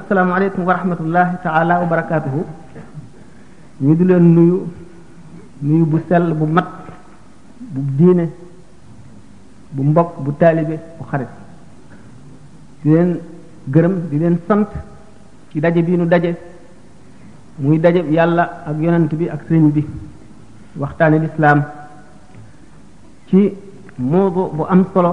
asalaamaaleykum wa rahmatullahi taala wa barakaatuhu ñu di leen nuyu nuyu bu sell bu mat bu diine bu mbokk bu taalibe bu xarit di leen gërëm di leen sant ci daje bii nu daje muy daje yàlla ak yonent bi ak sëriñ bi waxtaane lislaam ci mawdu bu am solo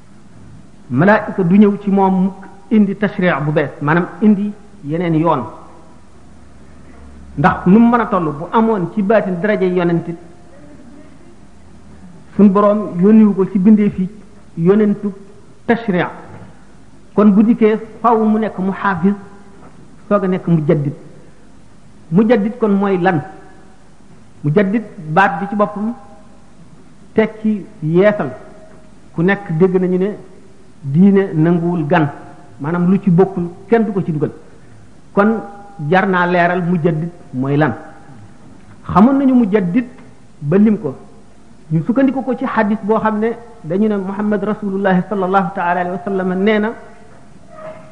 malaayika du ñëw ci moom mukk indi tashri' bu bees maanaam indi yeneen yoon ndax nu mu mën a toll bu amoon ci baatin daraja yonentit suñ boroom yónniwu ko ci bindee fi yonentu tashri' kon bu dikkee faw mu nekk mu xaafis soog a nekk mu jaddit mu jaddit kon mooy lan mu jaddit baat bi ci boppam teg ci yeesal ku nekk dégg nañu ne diine nanguwul gan maanaam lu ci bokkul kenn du ko ci dugal kon jar naa leeral mujaddid mooy lan xamoon nañu mujaddid ba lim ko ñu sukkandiku ko ci xadis boo xam ne dañu ne muhammad rasulullahi sallallahu taala alayhi wa sallam nee na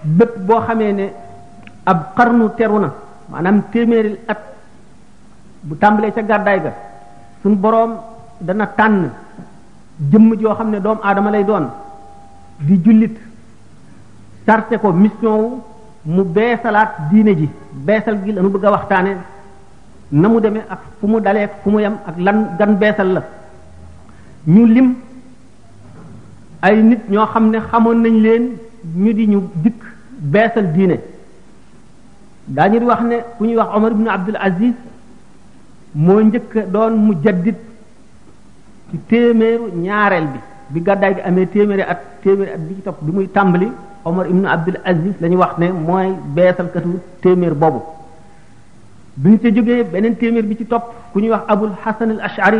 bépp boo xamee ne ab xarnu teru na maanaam téeméeri at bu tàmbalee ca gàddaay ga suñ boroom dana tànn jëmm joo xam ne doomu aadama lay doon di jullit sarte ko mission wu mu beesalaat diine ji beesal gi lañu bëgg a waxtaane na mu demee ak fu mu dalee fu mu yem ak lan gan beesal la ñu lim ay nit ñoo xam ne xamoon nañ leen ñu di ñu dikk beesal diine daañu di wax ne ku ñuy wax Omar ibn Abdul Aziz moo njëkk doon mu jaddit ci téeméeru ñaareel bi bi gàddaay gi amee téeméeri at téeméeri at bi ci topp bi muy tàmbali Omar ibn Abdul Aziz la ñu wax ne mooy beesalkatu téeméer boobu bi ñu ca jógee beneen téeméer bi ci topp ku ñuy wax Abul Hasan al Ash'ari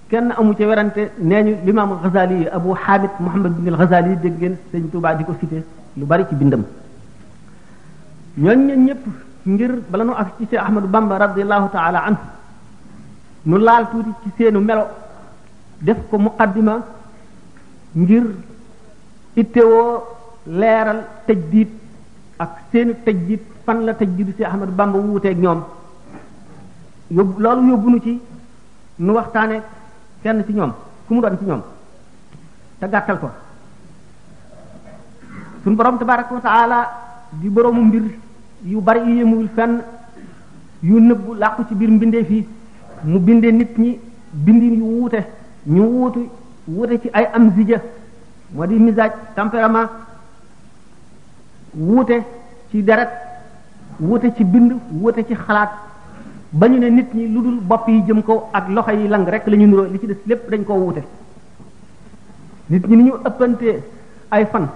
kenn amu ci werante nee ñu limaamul Ghazali yi Abu Hamid Muhammad bin al-Ghazali yi dégg ngeen sëñ Tuubaa di ko cité lu bari ci bindam ñooñ ñeen ñëpp ngir bala nu ak ci Cheikh Ahmadou Bamba radiallahu taala anhu nu laal tuuti ci seenu melo def ko muqaddima ngir ittewoo leeral tajdiid ak seenu tajdiid fan la tajdiidu Cheikh Ahmadou Bamba wuuteeg ñoom yóbbu loolu yóbbu nu ci nu waxtaane kenn ci ñoom ku mu doon ci ñoom te gàttal ko suñu borom tabaraka wa taala di boroomu mbir yu bari yu yëmuwul fenn yu nëbbu làqu ci biir mbindee fii mu bindee nit ñi bindin yu wuute ñu wuutu wuute ci ay am zija moo di misaaj tempérament wuute ci deret wuute ci bind wuute ci xalaat ba ñu ne nit ñi lu dul bopp yi jëm ko ak loxo yi lang rek la ñu nuroo li ci des lépp dañ koo wuute nit ñi ni ñu ëppantee ay fan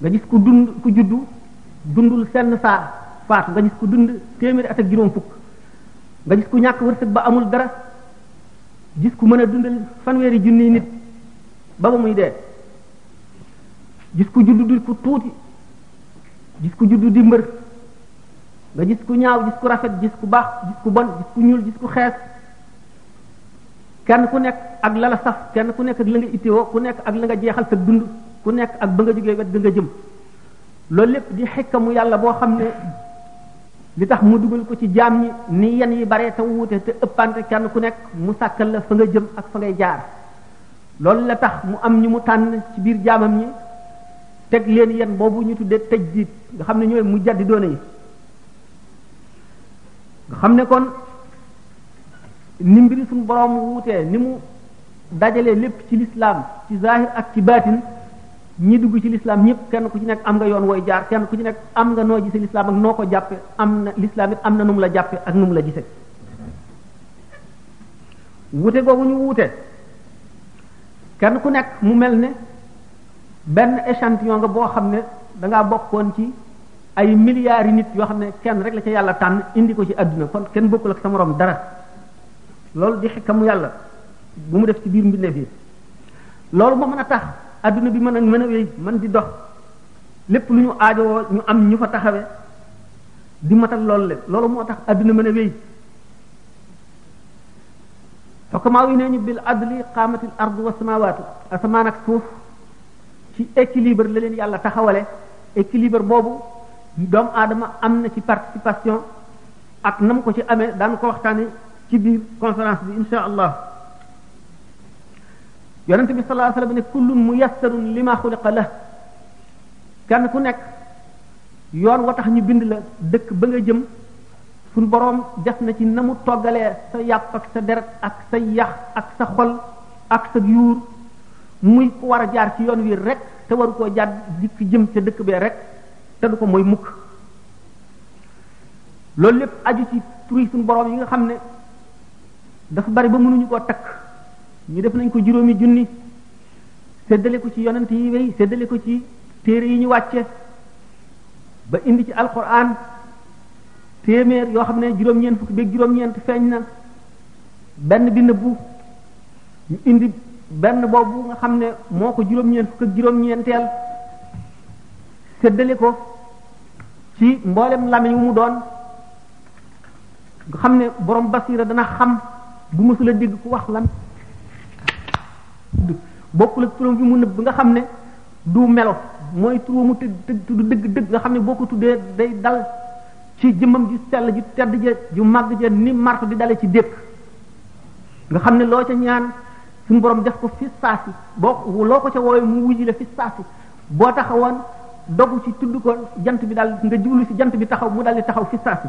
nga gis ku dund ku juddu dundul senn saa faatu nga gis ku dund téeméeri at ak juróom fukk nga gis ku ñàkk wërsëg ba amul dara gis ku mën a dundal fanweeri junniy nit ba ba muy dee gis ku juddu di ku tuuti gis ku juddu di mbër nga gis ku ñaaw gis ku rafet gis ku baax gis ku bon gis ku ñuul gis ku xees kenn ku nekk ak la la saf kenn ku nekk ak la nga itteewoo ku nekk ak la nga jeexal sa dund ku nekk ak ba nga jógee wet ga nga jëm loolu lépp di xikkamu yàlla boo xam ne li tax mu dugal ko ci jaam ñi ni yen yi bare te wuute te ëppante kenn ku nekk mu sàkkal la fa nga jëm ak fa ngay jaar loolu la tax mu am ñu mu tànn ci biir jaamam ñi teg leen yen boobu ñu tuddee tëj jiit nga xam ne ñooy mu jaddi doone yi nga xam ne kon ni mbiri suñu borom wuutee ni mu dajalee lépp ci lislaam ci zahir ak ci baatin ñi dugg ci lislaam ñëpp kenn ku ci nekk am nga yoon wooy jaar kenn ku ci nekk am nga noo gisee lislaam ak noo ko jàppe am na lislaam it am na nu mu la jàppe ak nu mu la gisee wuute googu ñu wuute kenn ku nekk mu mel ne benn échantillon nga boo xam ne da ngaa bokkoon ci ay milliards yi nit yoo xam ne kenn rek la ca yàlla tànn indi ko ci àdduna kon kenn bokkul ak sa moroom dara loolu di xikkamu yàlla bu mu def ci biir mbindeef yi loolu moo mën a tax àdduna bi mën a mën a wéy mën di dox lépp lu ñu aajowoo ñu am ñu fa taxawe di matal loolu lépp loolu moo tax àdduna mën a wéy xukamaaw yi nee ñu bil adli qaamatil ardu wa samawaatu asamaan ak suuf ci équilibre la leen yàlla taxawale équilibre boobu doomu aadama am na ci participation ak nam ko ci amee daan ko waxtaane ci biir conférence bi insha allah yonente bi sallallahu alayhi wasallam ne kullun muyassarun lima xuliqa la kenn ku nekk yoon wa tax ñu bind la dëkk ba nga jëm suñ boroom def na ci na mu toggalee sa yàpp ak sa deret ak sa yax ak sa xol ak sa yuur muy ku war a jaar ci yoon wi rek te waru koo jàdd dikk jëm ca dëkk bee rek te du ko mooy mukk loolu lépp aju ci turi suñu boroom yi nga xam ne dafa bari ba mënuñu koo takk ñu def nañ ko juróomi junni séddale ko ci yonent yi wéy séddale ko ci téere yi ñu wàcce ba indi ci alquran téeméer yoo xam ne juróom-ñeent fukki beeg juróom-ñeent feeñ na benn bi nëbbu ñu indi benn boobu nga xam ne moo ko juróom-ñeent fukk ak juróom-ñeenteel séddale ko ci mboolem lamiñ wu mu doon nga xam ne borom basira dana xam bu mësula dégg ku wax lan bokkul ak turam bi mu nëbb nga xam ne du melo mooy tur mu tëdd tudd dëgg dëgg nga xam ne boo ko tuddee day dal ci jëmmam ju sell ju tedd ja ju màgg ja ni marto di dale ci dékk nga xam ne loo ca ñaan suñu borom def ko fi saasi boo loo ko ca wooye mu wuji la fi saasi boo taxawoon dogu ci tudd ko jant bi daal nga jublu si jant bi taxaw mu daal di taxaw fi saasi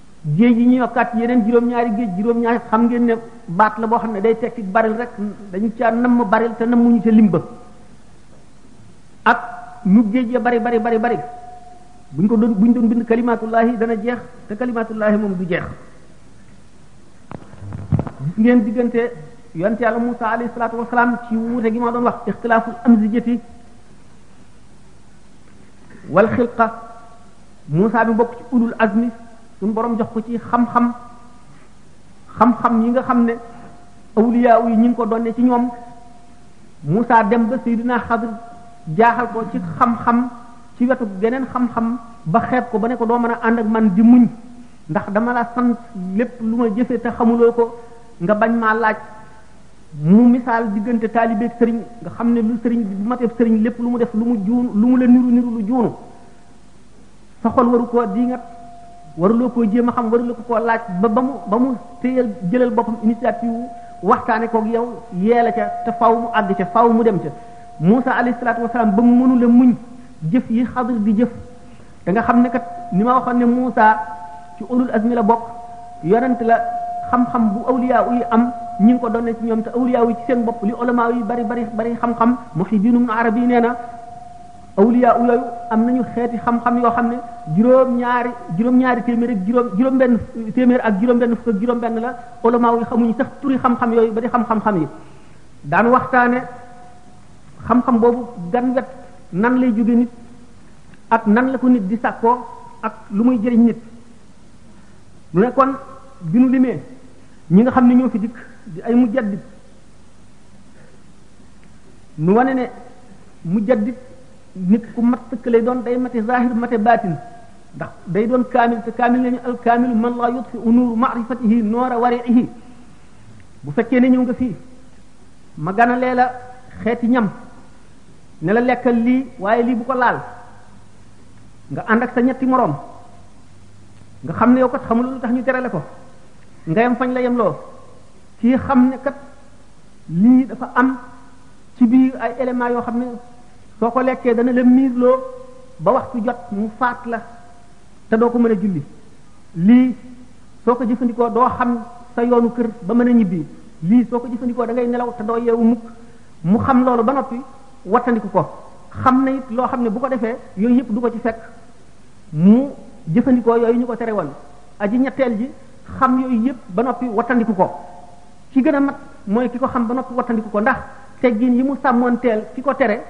géej yi ñu yokkaat yeneen juróom-ñaari géej juróom-ñaari xam ngeen ne baat la boo xam ne day tekki baril rek dañu caa namm baril te nammuñu ca limba ak nu géej ya bari bari bari bari buñ ko doon buñ doon bind kalimatullahi dana jeex te kalimatullahi moom du jeex gis ngeen diggante yonent yàlla Musa alayhi salaatu wasalaam ci wuute gi ma doon wax ixtilaaful amzijati wal xilqa Moussa bi bokk ci ulul azmi suñu borom jox ko ci xam-xam xam-xam yi nga xam ne awliya yi ñu ngi ko doonne ci ñoom Moussa dem ba Seydina Xadir jaaxal ko ci xam-xam ci wetu geneen xam-xam ba xeeb ko ba ne ko doo mën a ànd ak man di muñ ndax dama la sant lépp lu ma jëfe te xamuloo ko nga bañ maa laaj mu misaal diggante taalibeeg sëriñ nga xam ne lu sëriñ bu matee sëriñ lépp lu mu def lu mu juun lu mu la niru niru lu juunu sa xol waru koo diingat waruloo koo jéem a xam waruloo ko koo laaj ba ba mu ba mu téyal jëlal boppam initiative waxtaane koog yow yeela ca te faw mu àgg ca faw mu dem ca Moussa alayhi salaatu wasalaam ba mu mënula muñ jëf yi xadir di jëf da nga xam ne kat ni ma waxoon ne Moussa ci ulul azmi la bokk yonent la xam-xam bu awliya yi am ñi ngi ko doon ci ñoom te awliya yi ci seen bopp li ulama yi bari bari bari xam-xam Muhyiddin Ibn Arabi nee na awliya yooyu am nañu xeeti xam-xam yoo xam ne juróom-ñaari juróom-ñaari téeméer ak juróom juróom-benn téeméer ak juróom-benn fukk ak juróom-benn la ulama yi xamuñu sax turi xam-xam yooyu ba di xam-xam-xam yi daan waxtaane xam-xam boobu gan wet nan lay jóge nit ak nan la ko nit di sàkkoo ak lu muy jëriñ nit mu ne kon bi nu limee ñi nga xam ne ñoo fi dikk di ay mujjaddid nu wane ne mujaddid nit ku mat sëkk lay doon day mate zahir mate baatin ndax day doon kaamil te kaamil lañu al kaamilu man laa yutfi unuuru maarifatihi noora wariihi bu fekkee ne ñëw nga fii ma ganalee la xeeti ñam ne la lekkal lii waaye lii bu ko laal nga ànd ak sa ñetti moroom nga xam ne yow kat xamul lu tax ñu terale ko nga yem fañ la yem loo ci xam ne kat lii dafa am ci biir ay éléments yoo xam ne soo ko lekkee dana la miirloo ba waxtu jot mu faat la te doo ko mën a julli lii soo ko jëfandikoo doo xam sa yoonu kër ba mën a ñibbi lii soo ko jëfandikoo da ngay nelaw te doo yeewu mukk mu xam loolu ba noppi wattandiku ko xam na it loo xam ne bu ko defee yooyu yëpp du ko ci fekk mu jëfandikoo yooyu ñu ko tere woon aji ñetteel ji xam yooyu yëpp ba noppi wattandiku ko ci gën a mat mooy ki ko xam ba noppi wattandiku ko ndax teggin yi mu sàmmoonteel ki ko tere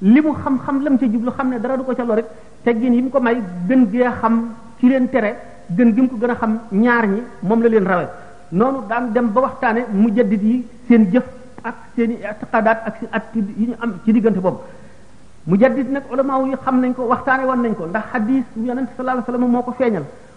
li mu xam-xam lam ca jublu xam ne dara du ko ca lorit teggin yi mu ko may gën gee xam ci leen tere gën gi mu ko gën a xam ñaar ñi moom la leen rawe noonu daan dem ba waxtaane mu mujaddid yi seen jëf ak seen i itiqadaat ak seen attitude yi ñu am ci diggante boobu mujaddid nag ulama yi xam nañ ko waxtaane woon nañ ko ndax hadis yonent sallallahu alayhi wasallam moo ko feeñal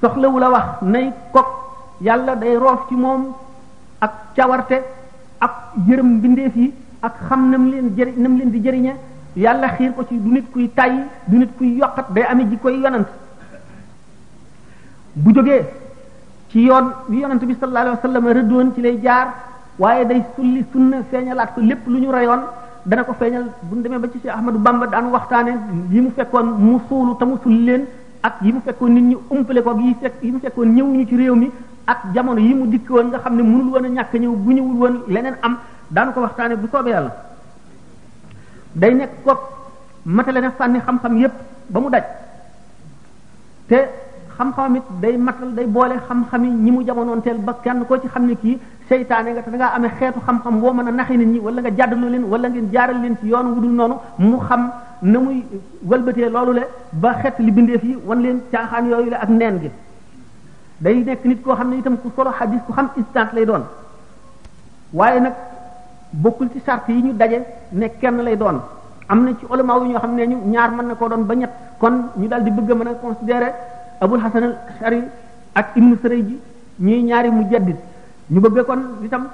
soxlawu la wax nay kok yàlla day roof ci moom ak cawarte ak yërëm mbindeef yi ak xam nam leen jëri nam leen di jëriñe yàlla xiir ko ci du nit kuy tàyyi du nit kuy yokkat day amee ji koy yonant bu jógee ci yoon bi yonant bi sallallahu alayhi wa sallam rëddoon ci lay jaar waaye day sulli sunna feeñalaat ko lépp lu ñu reyoon dana ko feeñal bu ñu demee ba ci Cheikh Ahmadou Bamba daan waxtaane yi mu fekkoon mu suulu te mu sulli leen ak yi mu fekkoon nit ñi umpale ko yi fekk yi mu fekkoon ñëwuñu ci réew mi ak jamono yi mu dikk woon nga xam ne mënul woon a ñàkk ñëw bu ñëwul woon leneen am daanu ko waxtaane bu soobee yàlla day nekk koog matale na fànni xam-xam yépp ba mu daj te xam-xam it day matal day boole xam-xami ñi mu jamonoonteel ba kenn koo ci xam ne kii seytaane nga te da ngaa amee xeetu xam-xam boo mën a naxi nit ñi wala nga jàddaloo leen wala ngeen jaaral leen ci yoon wudul noonu mu xam na muy walbatee loolu le ba xet li bindeef yi wan leen caaxaan yooyu le ak neen gi day nekk nit koo xam ne itam ku solo xadis ku xam istance lay doon waaye nag bokkul ci sart yi ñu daje ne kenn lay doon am na ci ulama yi ñoo xam ne ñu ñaar mën na koo doon ba ñett kon ñu daal di bëgg a mën a considérer abul hasan al ashari ak ibnu sarayji ñuy ñaari mu jaddit ñu bëgg kon itam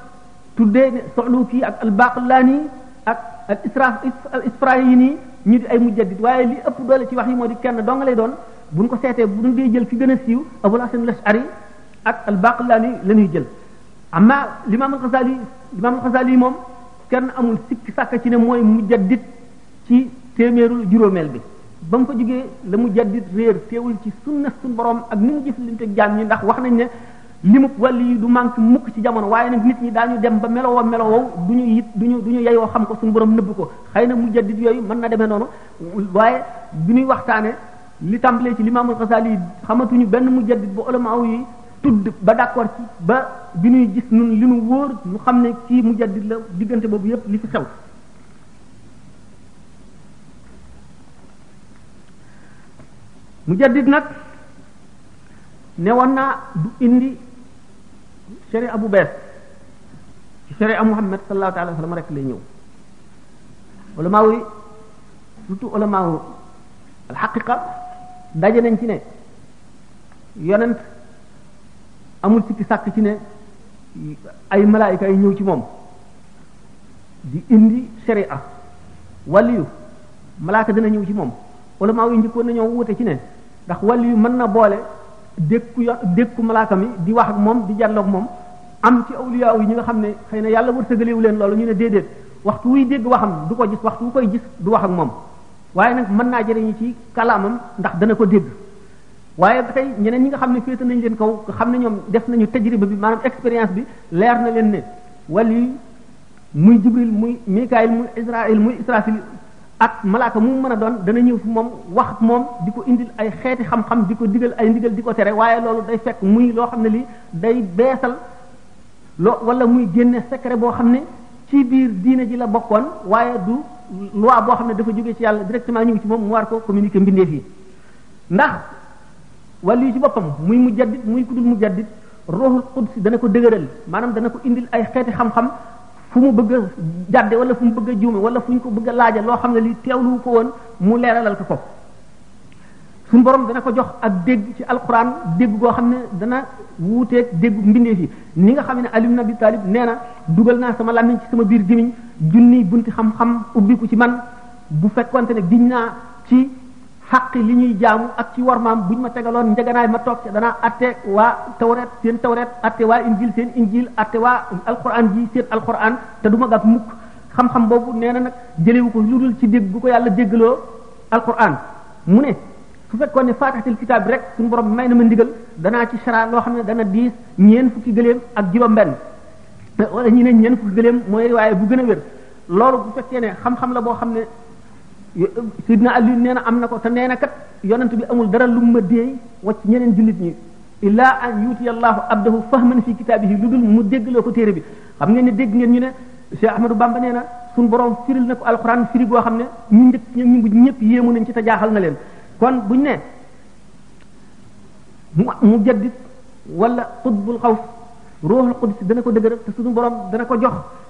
tuddee ne Suluki ak al-Baqlani ak al isra al Isfirayini ñu di ay mujaddid waaye li ëpp doole ci wax yi moo di kenn dong lay doon bu ñu ko seetee bu ñu dee jël ki gën a siiw Abul Hasan al-Ash'ari ak al-Baqlani la ñuy jël amma l'imam al-Ghazali l'imam al-Ghazali moom kenn amul sikki sàkk ci ne mooy mujaddid ci téeméerul juróomeel bi ba mu fa jógee la mu jaddit réer teewul ci sunna suñ borom ak ni mu jëflante jaam ñi ndax wax nañ ne limub wàlli yi du manque mukk ci jamono waaye nag nit ñi daañu dem ba melowoo melowoo du ñu yit du ñu du ñu yeyoo xam ko suñu borom nëbb ko xëy na mujjadit yooyu mën na demee noonu waaye bi ñuy waxtaane li tàmbalee ci limaamul xasaali yi xamatuñu benn mujjadit bu ulama yi tudd ba d'accord ci ba bi ñuy gis nun li nu wóor ñu xam ne kii mujaddid la diggante boobu yépp li fi xew mujaddid nag ne woon naa du indi sharia bu bees ci sharia Muhammad sallallahu taala wa sallam rek lay ñëw ulama yi surtout ulama al haqiqa daje nañ ci ne yonent amul sikki sàkk ci ne ay malaayika yi ñëw ci moom di indi sharia waliyu malaaka dina ñëw ci moom ulama yi njëkkoon nañoo wuute ci ne ndax wàll yu mën na boole dékku ya dékku malaaka mi di wax ak moom di jàlloog moom am ci awliya yi ñi nga xam ne xëy na yàlla wërsëgalewu leen loolu ñu ne déedéet waxtu wuy dégg waxam du ko gis waxtu wu koy gis du wax ak moom waaye nag mën naa jëriñu ci kalaamam ndax dana ko dégg waaye ba tey ñeneen ñi nga xam ne féete nañ leen kaw xam ne ñoom def nañu tajriba bi maanaam expérience bi leer na leen ne wàll yi muy jibril muy mikaayil muy israil muy israfil ak malaaka mu mën a doon dana ñëw fi moom wax moom di ko indil ay xeeti xam-xam di ko digal ay ndigal di ko tere waaye loolu day fekk muy loo xam ne lii day beesal loo wala muy génne secret boo xam ne ci biir diine ji la bokkoon waaye du loi boo xam ne dafa jóge ci yàlla directement ñëw ci moom mu war ko communiquer mbindeef yi ndax wàllu yi ci boppam muy mu jaddit muy ku dul mu jaddit ruuxul qudsi dana ko dëgëral maanaam dana ko indil ay xeeti xam-xam fu mu bëgg a jàdde wala fu mu bëgg a juume wala fu ñu ko bëgg a laaja loo xam ne li teewlu ko woon mu leeralal ko ko suñu borom dana ko jox ak dégg ci alquran dégg goo xam ne dana wuuteeg dégg mbindeef yi ni nga xam ne Ali ibn Abi Talib nee na dugal naa sama làmmiñ ci sama biir gémmiñ junniy bunti xam-xam ubbiku ci man bu fekkonte ne giñ naa ci xaqi li ñuy jaamu ak ci war maam buñ ma tegaloon njeganaay ma toog ca danaa atte waa tawret seen tawret atte waa injil seen injil atte waa alquran ji seen alquran te du ma gàpp mukk xam-xam boobu nee na nag jëlewu ko lu dul ci dégg gu ko yàlla déggaloo alquran mu ne su fekkoon ne faatixatil kitaab bi rek suñu borom may na ma ndigal danaa ci sara loo xam ne dana diis ñeen fukki gëléem ak juróom benn wala ñi ne ñeen fukki gëléem mooy waaye bu gën a wér loolu bu fekkee ne xam-xam la boo xam ne sidna ali nee na am na ko te nee na kat yonent bi amul dara lu ma déey wacc ñeneen jullit ñi illa an yuti allahu abdahu fahman fi kitaabihi lu dul mu déggloo ko téere bi xam ngeen ne dégg ngeen ñu ne Cheikh Ahmadou Bamba nee na suñu borom firil na ko alquran firi goo xam ne ñu njëkk ñu mujj ñëpp yéemu nañ ci te jaaxal na leen kon buñ ne mu mu jaddit wala xutbul xaw ruuxul qudus dana ko dëgëral te suñu borom dana ko jox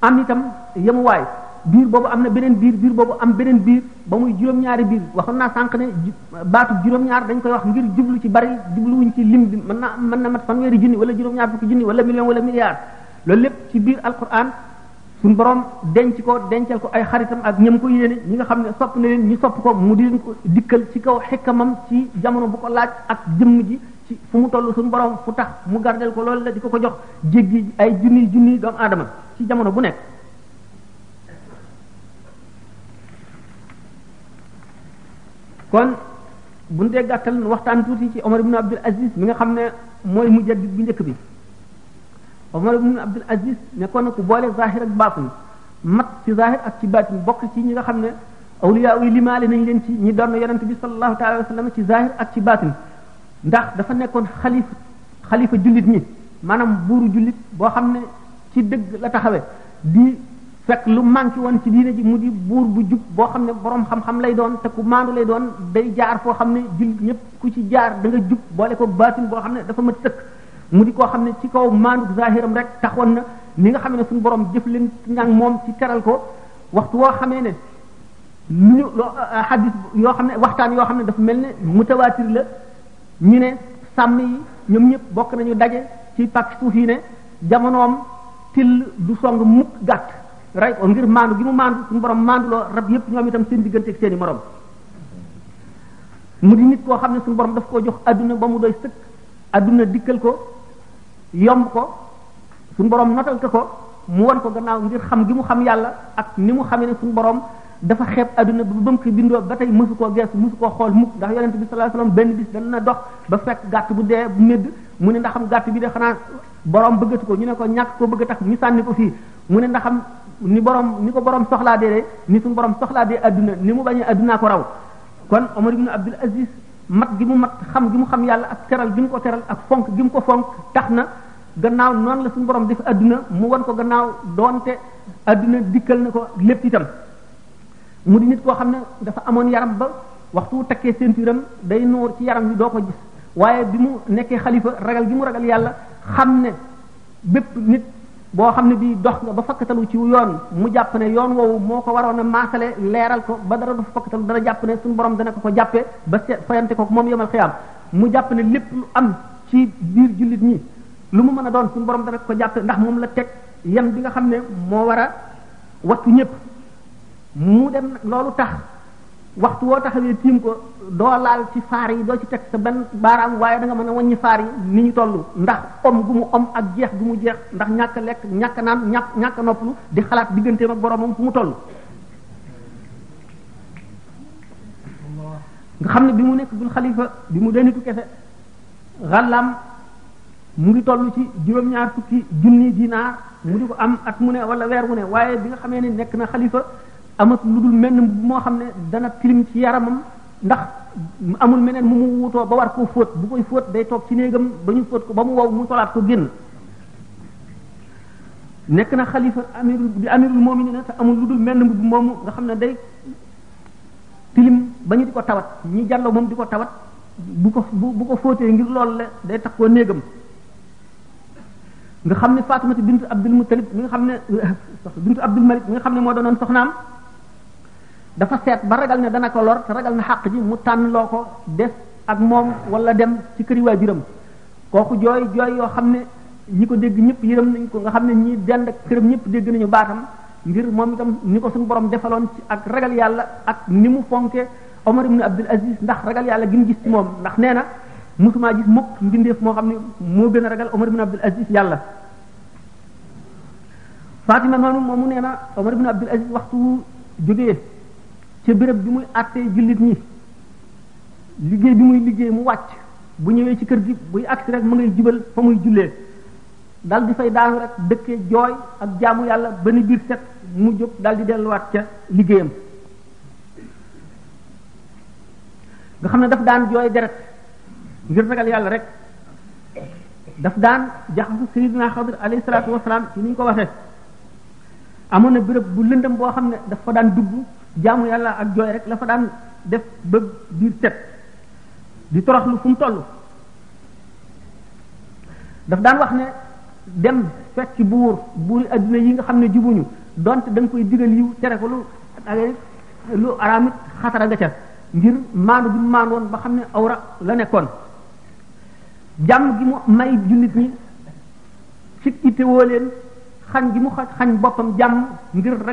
am itam yemuwaay biir boobu am na beneen biir biir boobu am beneen biir ba muy juróom-ñaari biir waxoon naa sànq ne baatu juróom-ñaar dañ koy wax ngir jublu ci bari jubluwuñ ci lim bi mën na mën na mat fanweeri junni wala juróom-ñaar fukki junni wala million wala milliard loolu lépp ci biir alquran suñ borom denc ko dencal ko ay xaritam ak ñam ko yéene ñi nga xam ne sopp na leen ñu sopp ko mu di leen ko dikkal ci kaw xikkamam ci jamono bu ko laaj ak jëmm ji ci fu mu toll suñu borom fu tax mu gardel ko loolu la di ko ko jox jéggi ay junni junni doomu aadama ci jamono bu nekk kon bu ñu dee gàttal waxtaan tuuti ci Omar ibn Abdul Aziz mi nga xam ne mooy mujaddid bu njëkk bi Omar ibn Abdul Aziz nekkoon na ku boole zahir ak baatin mat ci zahir ak ci baatin bokk ci ñi nga xam ne awliya yi limaale nañ leen ci ñi doon yonent bi sallallahu taala wa sallam ci zahir ak ci baatin ndax dafa nekkoon xalif xalifa jullit ñi maanaam buuru jullit boo xam ne ci dëgg la taxawe di fekk lu manqué woon ci diine ji mu di buur bu jub boo xam ne borom xam-xam lay doon te ku maandu lay doon day jaar foo xam ne jullit ñëpp ku ci jaar da nga jub boole ko baatin boo xam ne dafa mat sëkk mu di koo xam ne ci kaw maandu zahiram rek taxoon na ni nga xam ne suñu borom jëf leen ñang moom ci teral ko waxtu woo xamee ne lu ñu loo xadis yoo xam ne waxtaan yoo xam ne dafa mel ne mutawaatir la ñu ne sàmm yi ñoom ñëpp bokk nañu daje ci pàcc suuf yi ne jamonoom till du song mukk gàtt rey ko ngir maandu gi mu maandu suñu borom maandu loo rab yëpp ñoom itam seen diggante ak seen i morom mu di nit koo xam ne suñu borom daf koo jox adduna ba mu doy sëkk adduna dikkal ko yomb ko suñu borom notal ko ko mu won ko gannaaw ngir xam gi mu xam yàlla ak ni mu xamee ne suñu borom dafa xeeb adduna ba mu fi bindoo ba tey mësu koo geesu mësu koo xool mukk ndax yonent bi sallallahu alayhi wasallam benn bis dana dox ba fekk gàtt bu dee bu médd mu ne ndaxam gàtt bi de xanaa borom bëggatu ko ñu ne ko ñàkk ko bëgg tax ñu sànni ko fii mu ne ndaxam ni borom ni ko borom soxlaa dee de ni suñu borom soxlaa dee adduna ni mu bañee addunaa ko raw kon Omar ibn Abdul Aziz mat gi mu mat xam gi mu xam yàlla ak teral gi mu ko teral ak fonk gi mu ko fonk tax na gannaaw noonu la suñu borom def adduna mu wan ko gannaaw doonte adduna dikkal na ko lépp itam mu di nit koo xam ne dafa amoon yaram ba waxtu takkee ceinture am day nuur ci yaram wi doo ko gis waaye bi mu nekkee xalifa ragal gi mu ragal yàlla xam ne bépp nit boo xam ne bii dox nga ba fakkatalu ci yoon mu jàpp ne yoon woowu moo ko waroon a maasale leeral ko ba dara du fakkatalu dana jàpp ne suñu borom dana ko ko jàppee ba fayante ko moom yomal xiyaam mu jàpp ne lépp lu am ci biir jullit ñi lu mu mën a doon suñu borom dana ko jàpp ndax moom la teg yan bi nga xam ne moo war a wattu ñëpp mu dem loolu tax waxtu woo taxawee tiim ko doo laal ci faar yi doo ci teg sa benn baaraam waaye da nga mën a wàññi faar yi ni ñu toll ndax om gu mu om ak jeex gu mu jeex ndax ñàkk lekk ñàkk naan ñàkk ñàkk noppalu di xalaat digganteem ak boromam fu mu toll nga xam ne bi mu nekk bul xalifa bi mu denitu kese xàllaam mu ngi toll ci juróom-ñaar fukki junni dinaar mu di ko am at mu ne wala weer wu ne waaye bi nga xamee ne nekk na xalifa amat lu dul mel moo xam ne dana tilim ci yaramam ndax amul meneen mu mu wutoo ba war koo fóot bu koy fóot day toog ci néegam ba ñu fóot ko ba mu wow mu solaat ko génn nekk na xalifa amirul bi amirul mu'minin te amul lu dul mel mbubb moomu nga xam ne day tilim ba ñu di ko tawat ñi jàlloo moom di ko tawat bu ko bu ko fóotee ngir loolu la day tax koo néegam nga xam ne Faatimatu bintu Abdul Muttalib mi nga xam ne bintu Abdul Malik mi nga xam ne moo doonoon soxnaam dafa seet ba ragal ne dana ko lor te ragal na xàq ji mu tànn loo ko des ak moom wala dem ci këri waajuram kooku jooy jooy yoo xam ne ñi ko dégg ñëpp yërëm nañ ko nga xam ne ñi dend ak këram ñëpp dégg nañu baatam ngir moom itam ni ko suñu borom defaloon ci ak ragal yàlla ak ni mu fonke Omar ibn Abdul Aziz ndax ragal yàlla gi mu gis ci moom ndax nee na musuma gis mukk mbindeef moo xam ne moo gën a ragal Omar ibn Abdul Aziz yàlla Fatima noonu moomu nee na Omar ibn Abdul Aziz waxtu wu jógee ca béréb bi muy àttee jullit ñi liggéey bi muy liggéey mu wàcc bu ñëwee ci kër gi buy agsi rek mu ngay jubal fa muy jullee dal di fay daanu rek dëkkee jooy ak jaamu yàlla ba ni biir set mu jóg dal di delluwaat ca liggéeyam nga xam ne daf daan jooy deret ngir ragal yàlla rek daf daan jaxasu sayidina xadir alayhi salaatu wasalaam ci ni ñu ko waxee amoon na béréb bu lëndëm boo xam ne daf fa daan dugg jaamu yàlla ak jooy rek la fa daan def ba biir set di toroxlu fu mu toll daf daan wax ne dem fekk ci buur buuri adduna yi nga xam ne jubuñu donte da nga koy digal yiw tere ko lu dagay lu araam it xatara nga ca ngir maandu bi mu maandoon ba xam ne awra la nekkoon jàmm gi mu may jullit ñi ci ittewoo leen xañ gi mu xañ boppam jàmm ngir rek